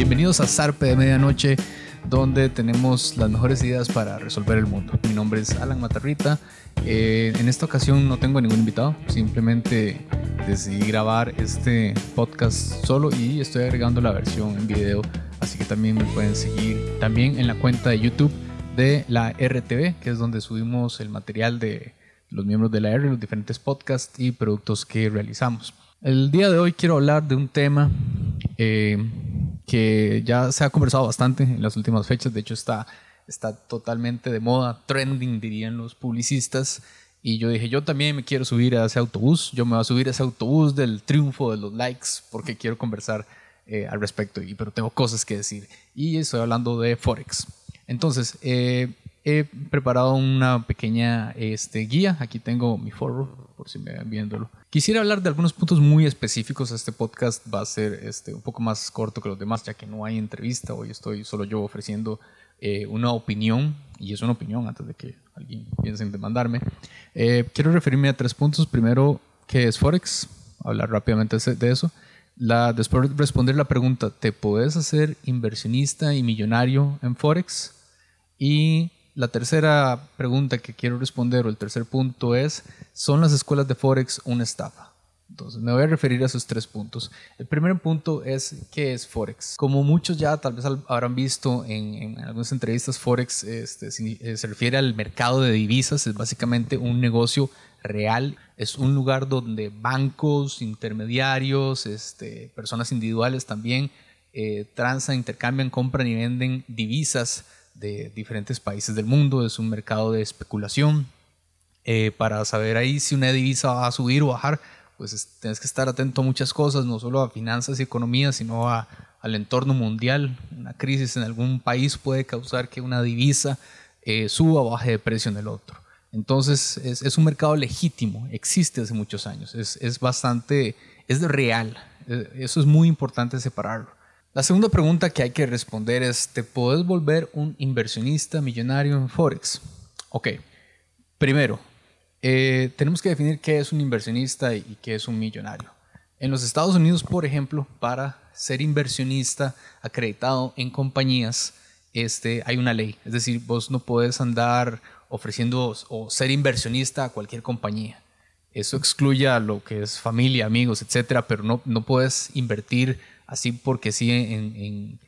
Bienvenidos a Zarpe de Medianoche, donde tenemos las mejores ideas para resolver el mundo. Mi nombre es Alan Matarrita. Eh, en esta ocasión no tengo ningún invitado, simplemente decidí grabar este podcast solo y estoy agregando la versión en video, así que también me pueden seguir también en la cuenta de YouTube de la RTV, que es donde subimos el material de los miembros de la R, los diferentes podcasts y productos que realizamos. El día de hoy quiero hablar de un tema eh, que ya se ha conversado bastante en las últimas fechas, de hecho está, está totalmente de moda, trending dirían los publicistas, y yo dije, yo también me quiero subir a ese autobús, yo me voy a subir a ese autobús del triunfo de los likes porque quiero conversar eh, al respecto, y, pero tengo cosas que decir, y estoy hablando de Forex. Entonces, eh, he preparado una pequeña este, guía. Aquí tengo mi foro, por si me ven viéndolo. Quisiera hablar de algunos puntos muy específicos. Este podcast va a ser este, un poco más corto que los demás, ya que no hay entrevista. Hoy estoy solo yo ofreciendo eh, una opinión, y es una opinión antes de que alguien piense en demandarme. Eh, quiero referirme a tres puntos. Primero, ¿qué es Forex? Hablar rápidamente de eso. La, después responder la pregunta, ¿te puedes hacer inversionista y millonario en Forex? Y la tercera pregunta que quiero responder, o el tercer punto es, ¿son las escuelas de Forex una estafa? Entonces, me voy a referir a esos tres puntos. El primer punto es, ¿qué es Forex? Como muchos ya tal vez habrán visto en, algunas entrevistas, Forex este, eh, se refiere al mercado de divisas, es básicamente un negocio real, es un lugar donde bancos, intermediarios, este, personas individuales también eh, transan, intercambian, compran y venden divisas de diferentes países del mundo, es un mercado de especulación. Eh, para saber ahí si una divisa va a subir o bajar, pues tienes que estar atento a muchas cosas, no solo a finanzas y economía, sino a, al entorno mundial. Una crisis en algún país puede causar que una divisa eh, suba o baje de precio en el otro. Entonces es, es, un mercado legítimo, existe hace muchos años, es, es bastante, es real. Eh, eso es muy importante separarlo. La segunda pregunta que hay que responder es, ¿te puedes volver un inversionista millonario en Forex? Ok, primero, eh, tenemos que definir qué es un inversionista y, qué es un millonario. En los Estados Unidos, por ejemplo, para ser inversionista acreditado en compañías, este, hay una ley. Es decir, vos no puedes andar ofreciendo o ser inversionista a cualquier compañía. Eso excluye a lo que es familia, amigos, etcétera, pero no, no puedes invertir así porque sí en,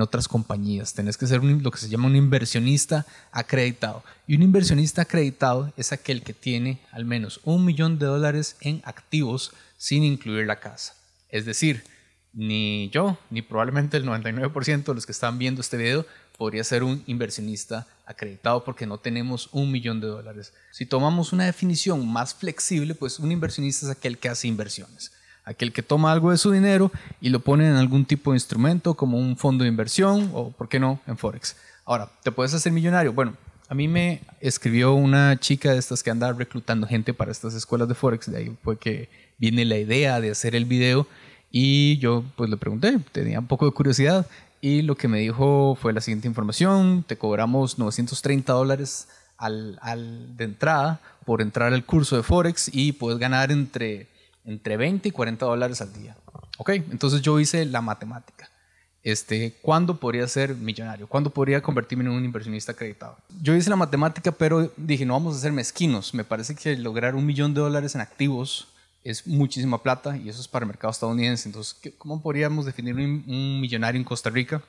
otras compañías. Tenés que ser lo que se llama un inversionista acreditado. Y un inversionista acreditado es aquel que tiene al menos un millón de dólares en activos sin incluir la casa. Es decir, ni yo, ni probablemente el 99% de los que están viendo este video podría ser un inversionista acreditado porque no tenemos un millón de dólares. Si tomamos una definición más flexible, pues un inversionista es aquel que hace inversiones aquel que toma algo de su dinero y lo pone en algún tipo de instrumento como un fondo de inversión o, ¿por qué no?, en Forex. Ahora, ¿te puedes hacer millonario? Bueno, a mí me escribió una chica de estas que anda reclutando gente para estas escuelas de Forex, de ahí fue que viene la idea de hacer el video y yo pues le pregunté, tenía un poco de curiosidad y lo que me dijo fue la siguiente información, te cobramos 930 dólares al, al, de entrada por entrar al curso de Forex y puedes ganar entre entre 20 y 40 dólares al día. Ok, entonces yo hice la matemática. Este, ¿Cuándo podría ser millonario? ¿Cuándo podría convertirme en un inversionista acreditado? Yo hice la matemática, pero dije, no vamos a ser mezquinos. Me parece que lograr un millón de dólares en activos es muchísima plata y eso es para el mercado estadounidense. Entonces, ¿cómo podríamos definir un, un millonario en Costa Rica?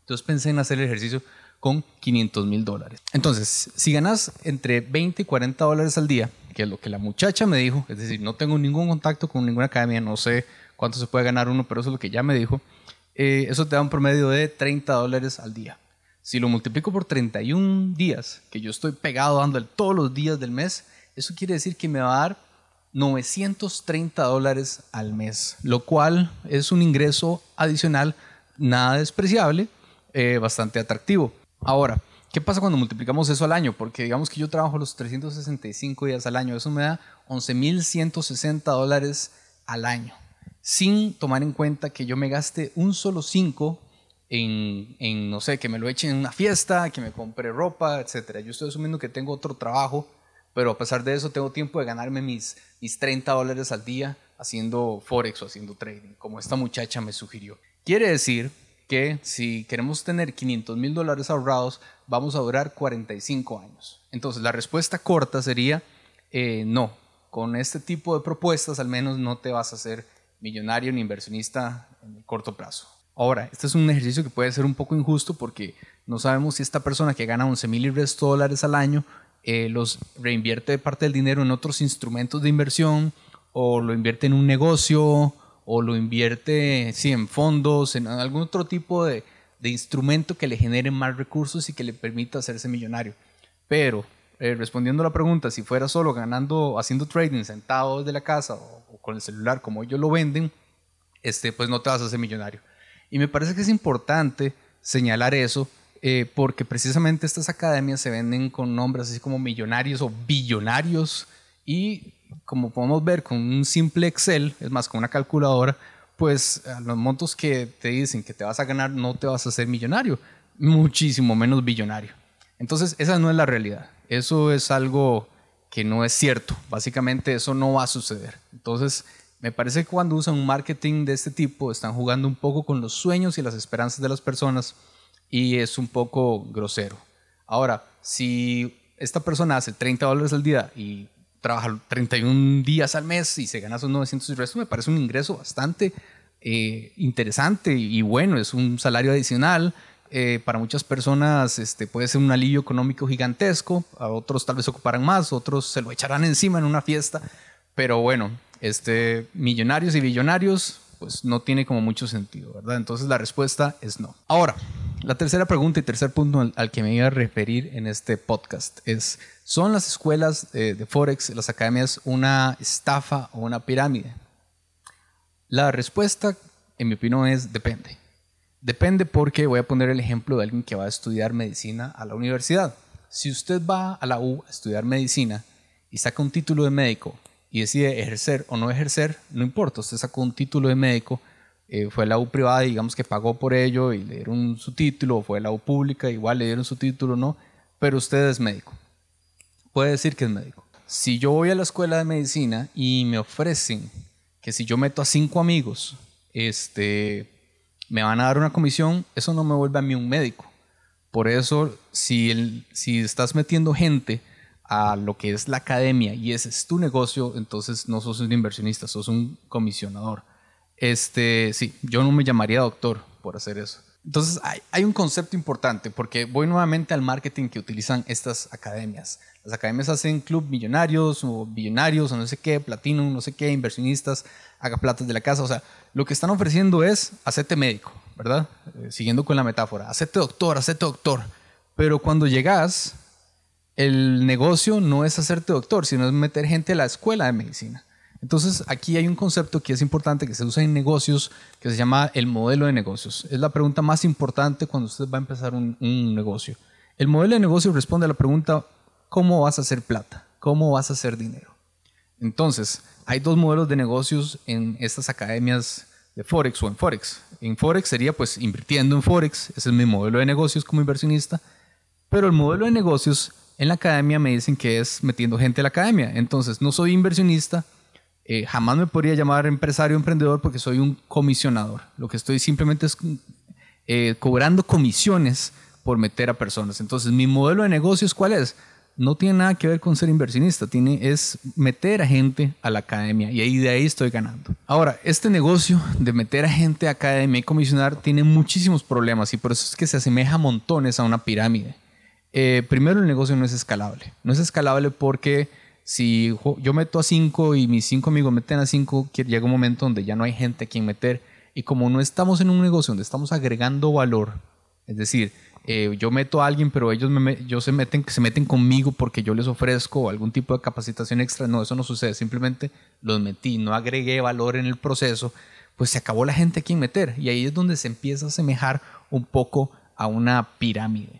Entonces pensé en hacer el ejercicio con 500 mil dólares. Entonces, si ganas entre 20 y 40 dólares al día, que es lo que la muchacha me dijo, es decir, no tengo ningún contacto con ninguna academia, no sé cuánto se puede ganar uno, pero eso es lo que ya me dijo, eh, eso te da un promedio de 30 dólares al día. Si lo multiplico por 31 días, que yo estoy pegado dándole todos los días del mes, eso quiere decir que me va a dar 930 dólares al mes, lo cual es un ingreso adicional nada despreciable, eh, bastante atractivo. Ahora, ¿qué pasa cuando multiplicamos eso al año? Porque digamos que yo trabajo los 365 días al año, eso me da 11.160 dólares al año, sin tomar en cuenta que yo me gaste un solo 5 en, en, no sé, que me lo echen en una fiesta, que me compre ropa, etc. Yo estoy asumiendo que tengo otro trabajo, pero a pesar de eso tengo tiempo de ganarme mis, mis 30 dólares al día haciendo forex o haciendo trading, como esta muchacha me sugirió. Quiere decir que si queremos tener 500 mil dólares ahorrados, vamos a durar 45 años. Entonces, la respuesta corta sería eh, no. Con este tipo de propuestas, al menos no te vas a hacer millonario ni inversionista en el corto plazo. Ahora, este es un ejercicio que puede ser un poco injusto porque no sabemos si esta persona que gana 11 mil y resto dólares al año eh, los reinvierte parte del dinero en otros instrumentos de inversión o lo invierte en un negocio o lo invierte sí, en fondos, en algún otro tipo de, de instrumento que le genere más recursos y que le permita hacerse millonario. Pero eh, respondiendo a la pregunta, si fuera solo ganando, haciendo trading sentado desde la casa o, con el celular como ellos lo venden, este, pues no te vas a hacer millonario. Y me parece que es importante señalar eso eh, porque precisamente estas academias se venden con nombres así como millonarios o billonarios y como podemos ver con un simple Excel, es más, con una calculadora, pues a los montos que te dicen que te vas a ganar no te vas a hacer millonario, muchísimo menos billonario. Entonces, esa no es la realidad. Eso es algo que no es cierto. Básicamente eso no va a suceder. Entonces, me parece que cuando usan un marketing de este tipo, están jugando un poco con los sueños y las esperanzas de las personas y es un poco grosero. Ahora, si esta persona hace 30 dólares al día y trabaja 31 días al mes y se gana esos 900 y resto, me parece un ingreso bastante eh, interesante y bueno, es un salario adicional. Eh, para muchas personas este, puede ser un alivio económico gigantesco, a otros tal vez ocuparán más, otros se lo echarán encima en una fiesta, pero bueno, este, millonarios y billonarios, pues no tiene como mucho sentido, ¿verdad? Entonces la respuesta es no. Ahora, la tercera pregunta y tercer punto al, que me iba a referir en este podcast es, ¿son las escuelas de Forex, las academias, una estafa o una pirámide? La respuesta, en mi opinión, es depende. Depende porque voy a poner el ejemplo de alguien que va a estudiar medicina a la universidad. Si usted va a la U a estudiar medicina y saca un título de médico y decide ejercer o no ejercer, no importa, usted sacó un título de médico, eh, fue la U privada, digamos que pagó por ello y le dieron su título, o fue la U pública, igual le dieron su título, no, pero usted es médico. Puede decir que es médico. Si yo voy a la escuela de medicina y me ofrecen que si yo meto a cinco amigos, este, me van a dar una comisión, eso no me vuelve a mí un médico. Por eso, si, el, si estás metiendo gente a lo que es la academia y ese es tu negocio, entonces no sos un inversionista, sos un comisionador. Este, sí, yo no me llamaría doctor por hacer eso. Entonces hay, un concepto importante porque voy nuevamente al marketing que utilizan estas academias. Las academias hacen club millonarios o billonarios o no sé qué, platino, no sé qué, inversionistas, haga platas de la casa. O sea, lo que están ofreciendo es hacerte médico, ¿verdad? Eh, siguiendo con la metáfora, hacerte doctor, hacerte doctor. Pero cuando llegas, el negocio no es hacerte doctor, sino es meter gente a la escuela de medicina. Entonces, aquí hay un concepto que es importante que se usa en negocios que se llama el modelo de negocios. Es la pregunta más importante cuando usted va a empezar un, negocio. El modelo de negocio responde a la pregunta, ¿cómo vas a hacer plata? ¿Cómo vas a hacer dinero? Entonces, hay dos modelos de negocios en estas academias de Forex o en Forex. En Forex sería pues invirtiendo en Forex, ese es mi modelo de negocios como inversionista, pero el modelo de negocios en la academia me dicen que es metiendo gente a la academia. Entonces, no soy inversionista, eh, jamás me podría llamar empresario o emprendedor porque soy un comisionador. Lo que estoy simplemente es eh, cobrando comisiones por meter a personas. Entonces, mi modelo de negocios, ¿cuál es? No tiene nada que ver con ser inversionista, tiene, es meter a gente a la academia y ahí de ahí estoy ganando. Ahora, este negocio de meter a gente a academia y comisionar tiene muchísimos problemas y por eso es que se asemeja montones a una pirámide. Eh, primero, el negocio no es escalable. No es escalable porque si yo meto a cinco y mis cinco amigos meten a cinco, llega un momento donde ya no hay gente a quien meter. Y como no estamos en un negocio donde estamos agregando valor, es decir, eh, yo meto a alguien, pero ellos me, yo se, meten, se meten conmigo porque yo les ofrezco algún tipo de capacitación extra. No, eso no sucede. Simplemente los metí, no agregué valor en el proceso, pues se acabó la gente a quien meter. Y ahí es donde se empieza a asemejar un poco a una pirámide.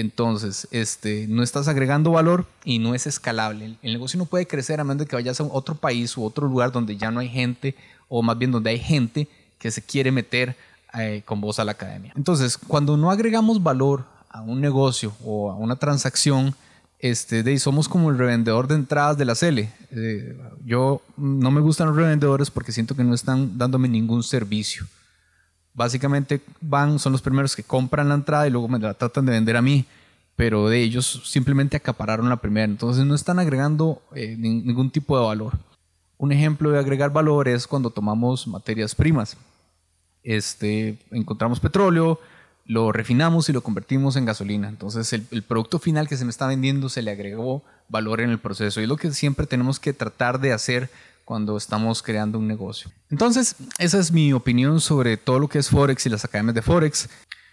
Entonces, este, no estás agregando valor y no es escalable. El, negocio no puede crecer a menos de que vayas a otro país u otro lugar donde ya no hay gente, o más bien donde hay gente que se quiere meter eh, con vos a la academia. Entonces, cuando no agregamos valor a un negocio o a una transacción, este, de, somos como el revendedor de entradas de la CELE. Eh, yo no me gustan los revendedores porque siento que no están dándome ningún servicio básicamente van, son los primeros que compran la entrada y luego me la tratan de vender a mí, pero de ellos simplemente acapararon la primera, entonces no están agregando eh, ningún tipo de valor. Un ejemplo de agregar valor es cuando tomamos materias primas. Este, encontramos petróleo, lo refinamos y lo convertimos en gasolina. Entonces el, el, producto final que se me está vendiendo se le agregó valor en el proceso. Y es lo que siempre tenemos que tratar de hacer cuando estamos creando un negocio. Entonces, esa es mi opinión sobre todo lo que es Forex y las academias de Forex.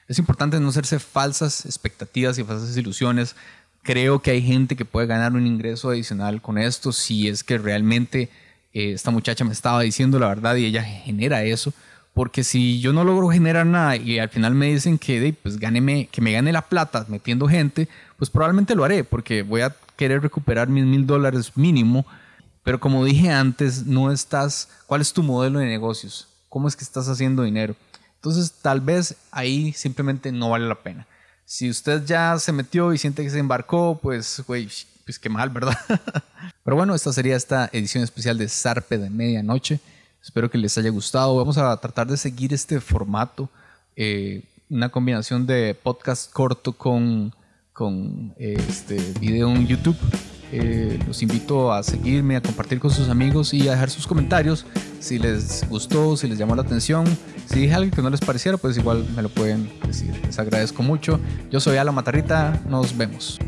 Es importante no hacerse falsas expectativas y falsas ilusiones. Creo que hay gente que puede ganar un ingreso adicional con esto si es que realmente eh, esta muchacha me estaba diciendo la verdad y ella genera eso. Porque si yo no logro generar nada y al final me dicen que, pues, gáneme, que me gane la plata metiendo gente, pues probablemente lo haré porque voy a querer recuperar mis mil dólares mínimo pero como dije antes, no estás, ¿cuál es tu modelo de negocios? ¿Cómo es que estás haciendo dinero? Entonces, tal vez ahí simplemente no vale la pena. Si usted ya se metió y siente que se embarcó, pues, güey, pues qué mal, ¿verdad? Pero bueno, esta sería esta edición especial de Zarpe de Medianoche. Espero que les haya gustado. Vamos a tratar de seguir este formato, eh, una combinación de podcast corto con, con este video en YouTube. Eh, los invito a seguirme, a compartir con sus amigos y a dejar sus comentarios si les gustó, si les llamó la atención. Si dije algo que no les pareciera, pues igual me lo pueden decir. Les agradezco mucho. Yo soy Ala Matarrita, nos vemos.